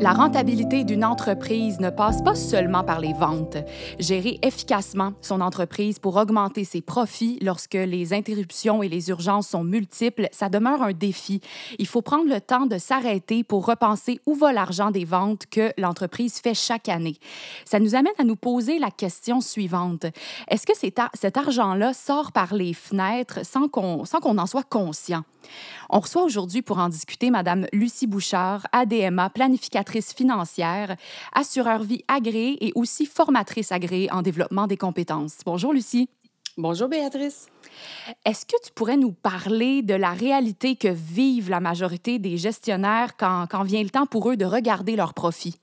La rentabilité d'une entreprise ne passe pas seulement par les ventes. Gérer efficacement son entreprise pour augmenter ses profits lorsque les interruptions et les urgences sont multiples, ça demeure un défi. Il faut prendre le temps de s'arrêter pour repenser où va l'argent des ventes que l'entreprise fait chaque année. Ça nous amène à nous poser la question suivante. Est-ce que cet argent-là sort par les fenêtres sans qu'on en soit conscient? On reçoit aujourd'hui pour en discuter Madame Lucie Bouchard, ADMA, planificatrice financière, assureur vie agréée et aussi formatrice agréée en développement des compétences. Bonjour Lucie. Bonjour Béatrice. Est-ce que tu pourrais nous parler de la réalité que vivent la majorité des gestionnaires quand, quand vient le temps pour eux de regarder leurs profits?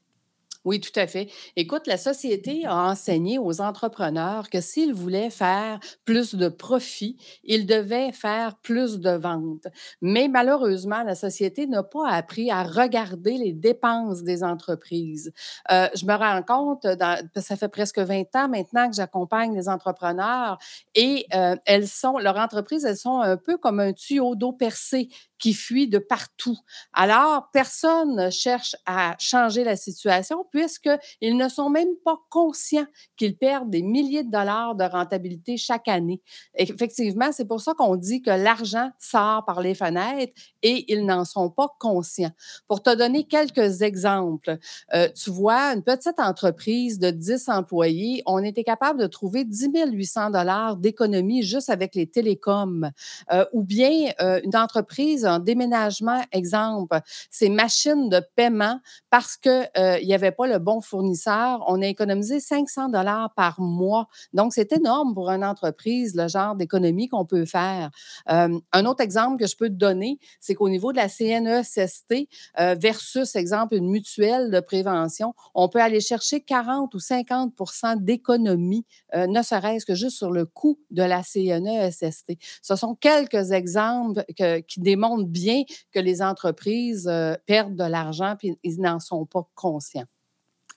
Oui, tout à fait. Écoute, la société a enseigné aux entrepreneurs que s'ils voulaient faire plus de profit, ils devaient faire plus de ventes. Mais malheureusement, la société n'a pas appris à regarder les dépenses des entreprises. Euh, je me rends compte, dans, ça fait presque 20 ans maintenant que j'accompagne les entrepreneurs et euh, elles sont, leurs entreprises, elles sont un peu comme un tuyau d'eau percé qui fuit de partout. Alors, personne ne cherche à changer la situation puisqu'ils ne sont même pas conscients qu'ils perdent des milliers de dollars de rentabilité chaque année. effectivement, c'est pour ça qu'on dit que l'argent sort par les fenêtres et ils n'en sont pas conscients. Pour te donner quelques exemples, euh, tu vois, une petite entreprise de 10 employés, on était capable de trouver 10 800 dollars d'économie juste avec les télécoms. Euh, ou bien euh, une entreprise déménagement, exemple, ces machines de paiement, parce qu'il euh, n'y avait pas le bon fournisseur, on a économisé 500 dollars par mois. Donc, c'est énorme pour une entreprise, le genre d'économie qu'on peut faire. Euh, un autre exemple que je peux te donner, c'est qu'au niveau de la CNESST euh, versus, exemple, une mutuelle de prévention, on peut aller chercher 40 ou 50% d'économie, ne serait-ce que juste sur le coût de la CNESST. Ce sont quelques exemples qui démontrent bien que les entreprises euh, perdent de l'argent puis ils n'en sont pas conscients.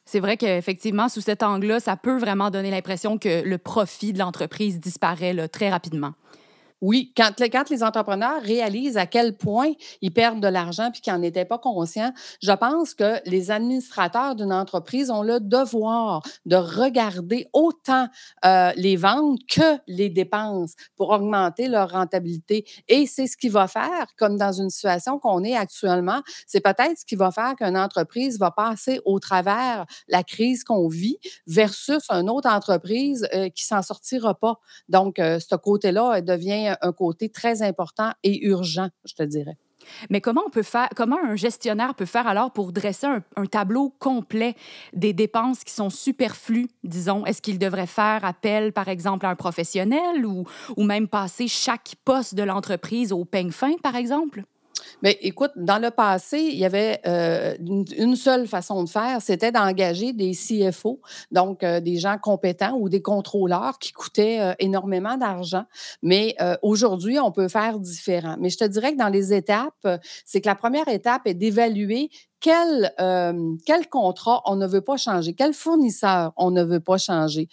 C'est vrai qu'effectivement, sous cet angle-là, ça peut vraiment donner l'impression que le profit de l'entreprise disparaît très rapidement. Oui, quand, les entrepreneurs réalisent à quel point ils perdent de l'argent puis qu'ils n'en étaient pas conscients, je pense que les administrateurs d'une entreprise ont le devoir de regarder autant euh, les ventes que les dépenses pour augmenter leur rentabilité. Et c'est ce qui va faire, comme dans une situation qu'on est actuellement, c'est peut-être ce qui va faire qu'une entreprise va passer au travers la crise qu'on vit versus une autre entreprise euh, qui s'en sortira pas. Donc, euh, ce côté-là devient un côté très important et urgent, je te dirais. Mais comment on peut faire, comment un gestionnaire peut faire alors pour dresser un, tableau complet des dépenses qui sont superflues, disons? Est-ce qu'il devrait faire appel, par exemple, à un professionnel ou, ou même passer chaque poste de l'entreprise au peigne fin, par exemple? Mais écoute, dans le passé, il y avait euh, une, seule façon de faire, c'était d'engager des CFO, donc euh, des gens compétents ou des contrôleurs qui coûtaient euh, énormément d'argent. Mais aujourd'hui, on peut faire différent. Mais je te dirais que dans les étapes, c'est que la première étape est d'évaluer quel, quel contrat on ne veut pas changer, quel fournisseur on ne veut pas changer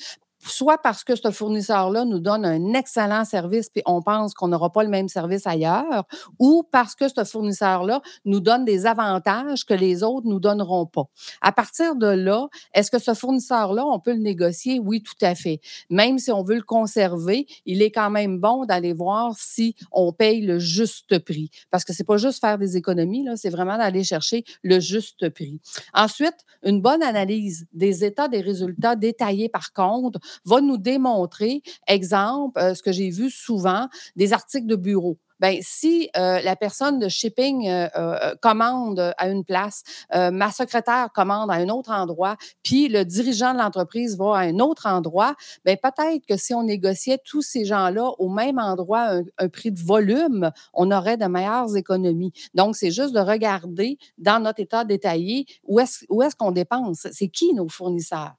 soit parce que ce fournisseur-là nous donne un excellent service puis on pense qu'on n'aura pas le même service ailleurs, ou parce que ce fournisseur-là nous donne des avantages que les autres nous donneront pas. À partir de là, est-ce que ce fournisseur-là, on peut le négocier? Oui, tout à fait. Même si on veut le conserver, il est quand même bon d'aller voir si on paye le juste prix. Parce que c'est pas juste faire des économies, là, c'est vraiment d'aller chercher le juste prix. Ensuite, une bonne analyse des états des résultats détaillés par contre va nous démontrer, exemple, euh, ce que j'ai vu souvent, des articles de bureau. Bien, si euh, la personne de shipping euh, euh, commande à une place, ma secrétaire commande à un autre endroit, puis le dirigeant de l'entreprise va à un autre endroit, bien, peut-être que si on négociait tous ces gens-là au même endroit, un, prix de volume, on aurait de meilleures économies. Donc, c'est juste de regarder dans notre état détaillé où est-ce où est qu'on dépense, c'est qui nos fournisseurs.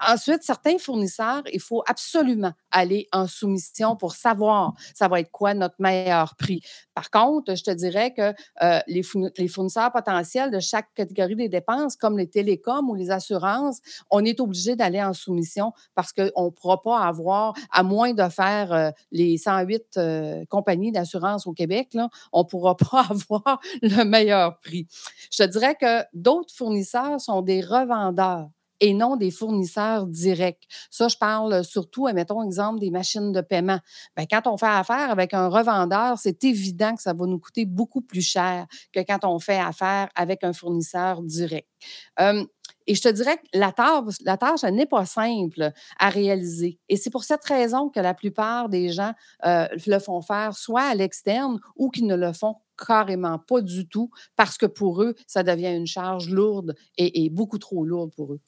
Ensuite, certains fournisseurs, il faut absolument aller en soumission pour savoir ça va être quoi notre meilleur prix. Par contre, je te dirais que euh, les, fournisseurs potentiels de chaque catégorie des dépenses, comme les télécoms ou les assurances, on est obligé d'aller en soumission parce qu'on ne pourra pas avoir, à moins de faire euh, les 108 euh, compagnies d'assurance au Québec, on ne pourra pas avoir le meilleur prix. Je te dirais que d'autres fournisseurs sont des revendeurs et non des fournisseurs directs. Ça, je parle surtout, mettons exemple des machines de paiement. Bien, quand on fait affaire avec un revendeur, c'est évident que ça va nous coûter beaucoup plus cher que quand on fait affaire avec un fournisseur direct. et je te dirais que la tâche, la tâche n'est pas simple à réaliser. Et c'est pour cette raison que la plupart des gens euh, le font faire soit à l'externe ou qu'ils ne le font carrément pas du tout parce que pour eux, ça devient une charge lourde et beaucoup trop lourde pour eux.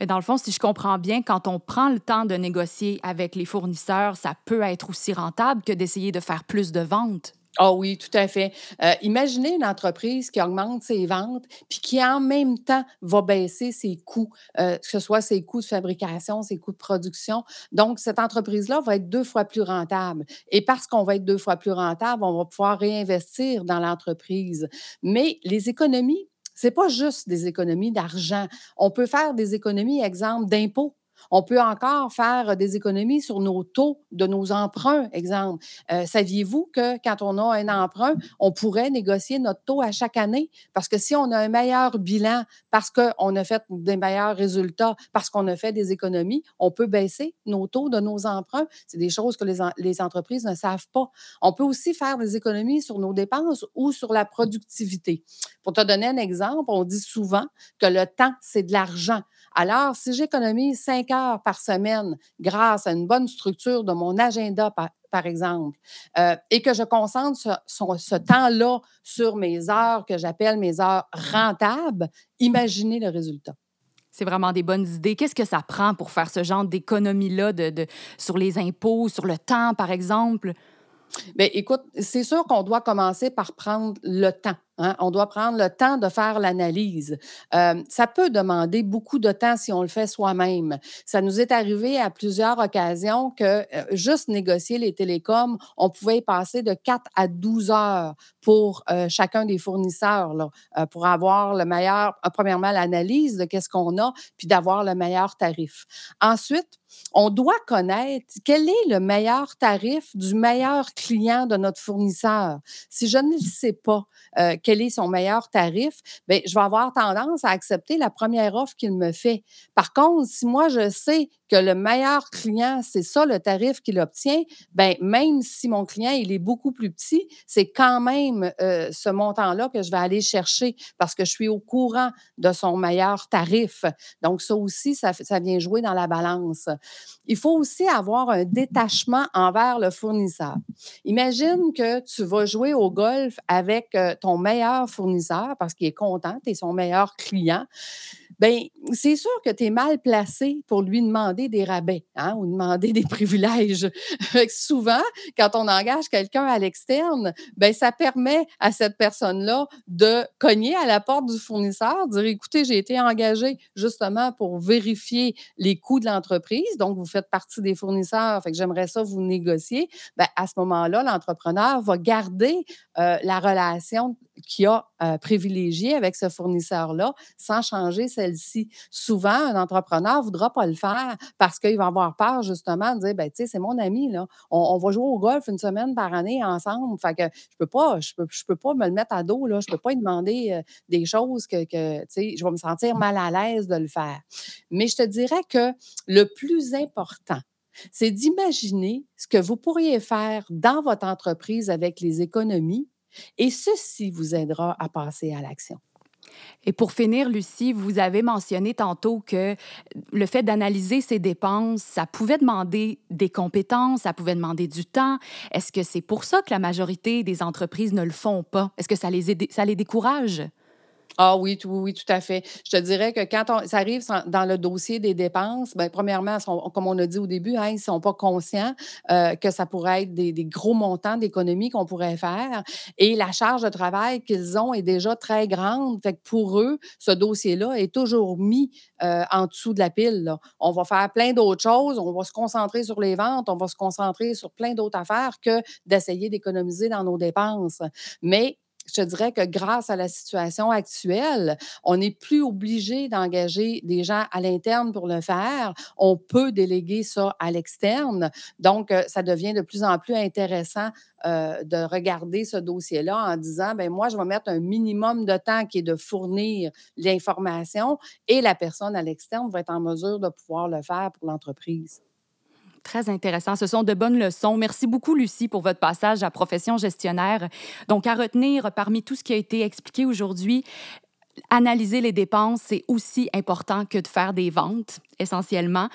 Mais dans le fond, si je comprends bien, quand on prend le temps de négocier avec les fournisseurs, ça peut être aussi rentable que d'essayer de faire plus de ventes. Ah oui, tout à fait. Euh, imaginez une entreprise qui augmente ses ventes, puis qui en même temps va baisser ses coûts, euh, que ce soit ses coûts de fabrication, ses coûts de production. Donc, cette entreprise-là va être deux fois plus rentable. Et parce qu'on va être deux fois plus rentable, on va pouvoir réinvestir dans l'entreprise. Mais les économies c'est pas juste des économies d'argent. On peut faire des économies, exemple, d'impôts. On peut encore faire des économies sur nos taux de nos emprunts, exemple. Euh, saviez-vous que quand on a un emprunt, on pourrait négocier notre taux à chaque année? Parce que si on a un meilleur bilan, parce qu'on a fait des meilleurs résultats, parce qu'on a fait des économies, on peut baisser nos taux de nos emprunts. C'est des choses que les, les entreprises ne savent pas. On peut aussi faire des économies sur nos dépenses ou sur la productivité. Pour te donner un exemple, on dit souvent que le temps, c'est de l'argent. Alors, si j'économise cinq heures par semaine grâce à une bonne structure de mon agenda, par, exemple, euh, et que je concentre ce, temps-là sur mes heures que j'appelle mes heures rentables, imaginez le résultat. C'est vraiment des bonnes idées. Qu'est-ce que ça prend pour faire ce genre d'économie-là de, sur les impôts, sur le temps, par exemple? Bien, écoute, c'est sûr qu'on doit commencer par prendre le temps. Hein. On doit prendre le temps de faire l'analyse. Euh, ça peut demander beaucoup de temps si on le fait soi-même. Ça nous est arrivé à plusieurs occasions que euh, juste négocier les télécoms, on pouvait y passer de 4 à 12 heures pour euh, chacun des fournisseurs, pour avoir le meilleur, premièrement, l'analyse de qu'est-ce qu'on a, puis d'avoir le meilleur tarif. Ensuite, on doit connaître quel est le meilleur tarif du meilleur client de notre fournisseur. Si je ne le sais pas, quel est son meilleur tarif, bien, je vais avoir tendance à accepter la première offre qu'il me fait. Par contre, si moi, je sais que le meilleur client, c'est ça le tarif qu'il obtient, ben même si mon client il est beaucoup plus petit, c'est quand même euh, ce montant-là que je vais aller chercher parce que je suis au courant de son meilleur tarif. Donc ça aussi, ça, ça vient jouer dans la balance. Il faut aussi avoir un détachement envers le fournisseur. Imagine que tu vas jouer au golf avec euh, ton meilleur fournisseur parce qu'il est content, tu es son meilleur client. Bien, c'est sûr que tu es mal placé pour lui demander des rabais hein, ou demander des privilèges. souvent, quand on engage quelqu'un à l'externe, ben ça permet à cette personne-là de cogner à la porte du fournisseur, dire écoutez, j'ai été engagé justement pour vérifier les coûts de l'entreprise, donc vous faites partie des fournisseurs, fait que j'aimerais ça vous négocier. Ben, à ce moment-là, l'entrepreneur va garder euh, la relation qu'il a euh, privilégiée avec ce fournisseur-là sans changer celle-ci. Souvent, un entrepreneur ne voudra pas le faire parce qu'il va avoir peur justement de dire, ben, tu sais, c'est mon ami, là. On, va jouer au golf une semaine par année ensemble. Fait que je peux pas, je peux, je peux pas me le mettre à dos, là. Je peux pas lui demander euh, des choses que, que je vais me sentir mal à l'aise de le faire. Mais je te dirais que le plus important, c'est d'imaginer ce que vous pourriez faire dans votre entreprise avec les économies et ceci vous aidera à passer à l'action. Et pour finir, Lucie, vous avez mentionné tantôt que le fait d'analyser ses dépenses, ça pouvait demander des compétences, ça pouvait demander du temps. Est-ce que c'est pour ça que la majorité des entreprises ne le font pas? Est-ce que ça les, ça les décourage? Ah oui, tout, oui, tout à fait. Je te dirais que quand on, ça arrive dans le dossier des dépenses, bien, premièrement, comme on a dit au début, hein, ils ne sont pas conscients euh, que ça pourrait être des, gros montants d'économies qu'on pourrait faire. Et la charge de travail qu'ils ont est déjà très grande. Fait que pour eux, ce dossier-là est toujours mis euh, en dessous de la pile. On va faire plein d'autres choses. On va se concentrer sur les ventes. On va se concentrer sur plein d'autres affaires que d'essayer d'économiser dans nos dépenses. Mais je te dirais que grâce à la situation actuelle, on n'est plus obligé d'engager des gens à l'interne pour le faire. On peut déléguer ça à l'externe. Donc, euh, ça devient de plus en plus intéressant euh, de regarder ce dossier-là en disant, ben moi, je vais mettre un minimum de temps qui est de fournir l'information et la personne à l'externe va être en mesure de pouvoir le faire pour l'entreprise. Très intéressant. Ce sont de bonnes leçons. Merci beaucoup, Lucie, pour votre passage à profession gestionnaire. Donc, à retenir parmi tout ce qui a été expliqué aujourd'hui, analyser les dépenses, c'est aussi important que de faire des ventes, essentiellement,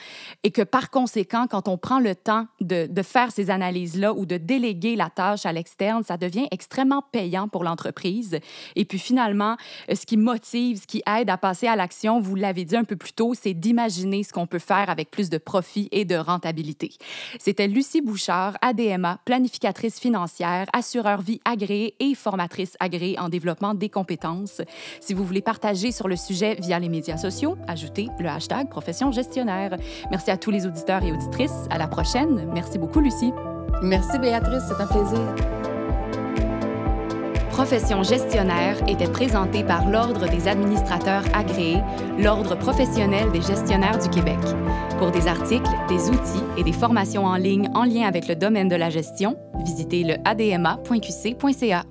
et que par conséquent, quand on prend le temps de, faire ces analyses-là ou de déléguer la tâche à l'externe, ça devient extrêmement payant pour l'entreprise. Et puis finalement, ce qui motive, ce qui aide à passer à l'action, vous l'avez dit un peu plus tôt, c'est d'imaginer ce qu'on peut faire avec plus de profit et de rentabilité. C'était Lucie Bouchard, ADMA, planificatrice financière, assureur vie agréée et formatrice agréée en développement des compétences. Si vous voulez partager sur le sujet via les médias sociaux, ajoutez le hashtag profession gestionnaire. Merci à tous les auditeurs et auditrices. À la prochaine. Merci beaucoup, Lucie. Merci, Béatrice. C'est un plaisir. Profession gestionnaire était présentée par l'Ordre des administrateurs agréés, l'Ordre professionnel des gestionnaires du Québec. Pour des articles, des outils et des formations en ligne en lien avec le domaine de la gestion, visitez le adma.qc.ca.